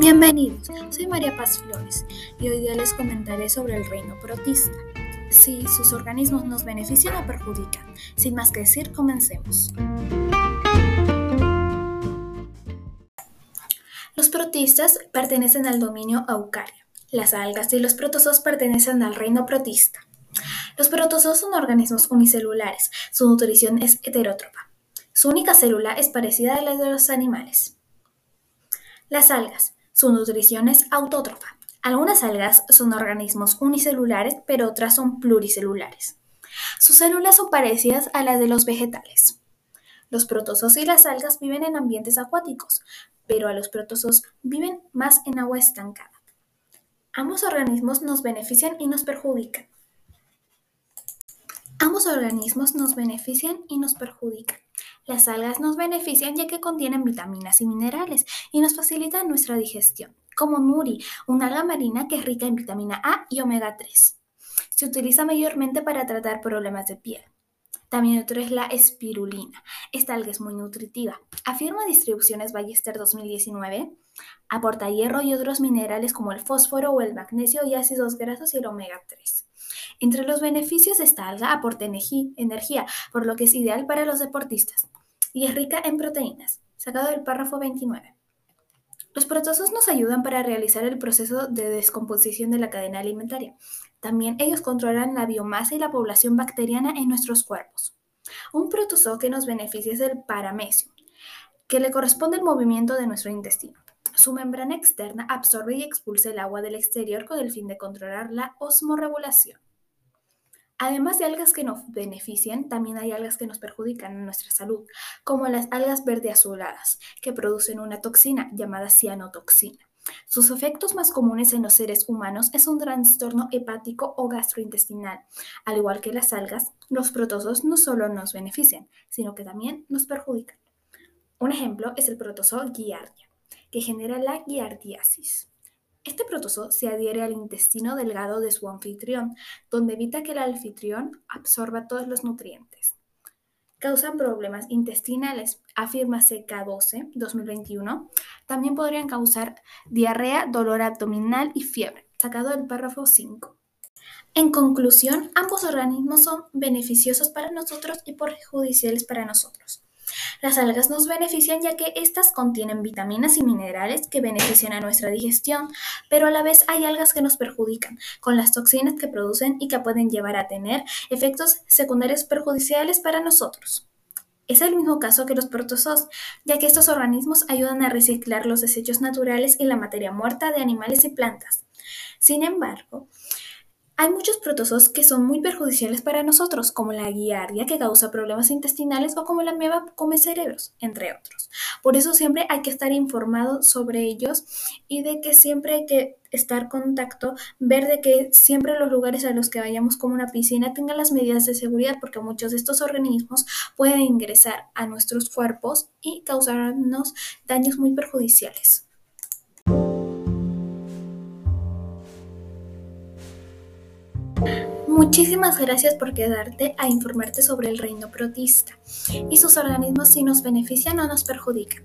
Bienvenidos, soy María Paz Flores y hoy día les comentaré sobre el reino protista. Si sus organismos nos benefician o perjudican. Sin más que decir, comencemos. Los protistas pertenecen al dominio eucario. Las algas y los protozoos pertenecen al reino protista. Los protozoos son organismos unicelulares. Su nutrición es heterótropa. Su única célula es parecida a la de los animales. Las algas. Su nutrición es autótrofa. Algunas algas son organismos unicelulares, pero otras son pluricelulares. Sus células son parecidas a las de los vegetales. Los protozoos y las algas viven en ambientes acuáticos, pero a los protozoos viven más en agua estancada. Ambos organismos nos benefician y nos perjudican. Ambos organismos nos benefician y nos perjudican. Las algas nos benefician ya que contienen vitaminas y minerales y nos facilitan nuestra digestión, como Nuri, una alga marina que es rica en vitamina A y omega 3. Se utiliza mayormente para tratar problemas de piel. También otro es la espirulina. Esta alga es muy nutritiva. Afirma Distribuciones Ballester 2019. Aporta hierro y otros minerales como el fósforo o el magnesio y ácidos grasos y el omega 3. Entre los beneficios de esta alga aporta energía, por lo que es ideal para los deportistas y es rica en proteínas, sacado del párrafo 29. Los protozoos nos ayudan para realizar el proceso de descomposición de la cadena alimentaria. También ellos controlan la biomasa y la población bacteriana en nuestros cuerpos. Un protozoo que nos beneficia es el paramecium, que le corresponde el movimiento de nuestro intestino. Su membrana externa absorbe y expulsa el agua del exterior con el fin de controlar la osmorregulación. Además de algas que nos benefician, también hay algas que nos perjudican en nuestra salud, como las algas verde azuladas, que producen una toxina llamada cianotoxina. Sus efectos más comunes en los seres humanos es un trastorno hepático o gastrointestinal. Al igual que las algas, los protozoos no solo nos benefician, sino que también nos perjudican. Un ejemplo es el protozoo Giardia, que genera la giardiasis. Este protozoo se adhiere al intestino delgado de su anfitrión, donde evita que el anfitrión absorba todos los nutrientes. Causan problemas intestinales, afirma CK12 2021. También podrían causar diarrea, dolor abdominal y fiebre, sacado del párrafo 5. En conclusión, ambos organismos son beneficiosos para nosotros y perjudiciales para nosotros. Las algas nos benefician ya que éstas contienen vitaminas y minerales que benefician a nuestra digestión, pero a la vez hay algas que nos perjudican, con las toxinas que producen y que pueden llevar a tener efectos secundarios perjudiciales para nosotros. Es el mismo caso que los protozoos, ya que estos organismos ayudan a reciclar los desechos naturales y la materia muerta de animales y plantas. Sin embargo, hay muchos protozoos que son muy perjudiciales para nosotros, como la guiardia que causa problemas intestinales o como la ameba come cerebros, entre otros. Por eso siempre hay que estar informado sobre ellos y de que siempre hay que estar contacto, ver de que siempre los lugares a los que vayamos como una piscina tengan las medidas de seguridad porque muchos de estos organismos pueden ingresar a nuestros cuerpos y causarnos daños muy perjudiciales. Muchísimas gracias por quedarte a informarte sobre el reino protista y sus organismos si nos benefician o nos perjudican.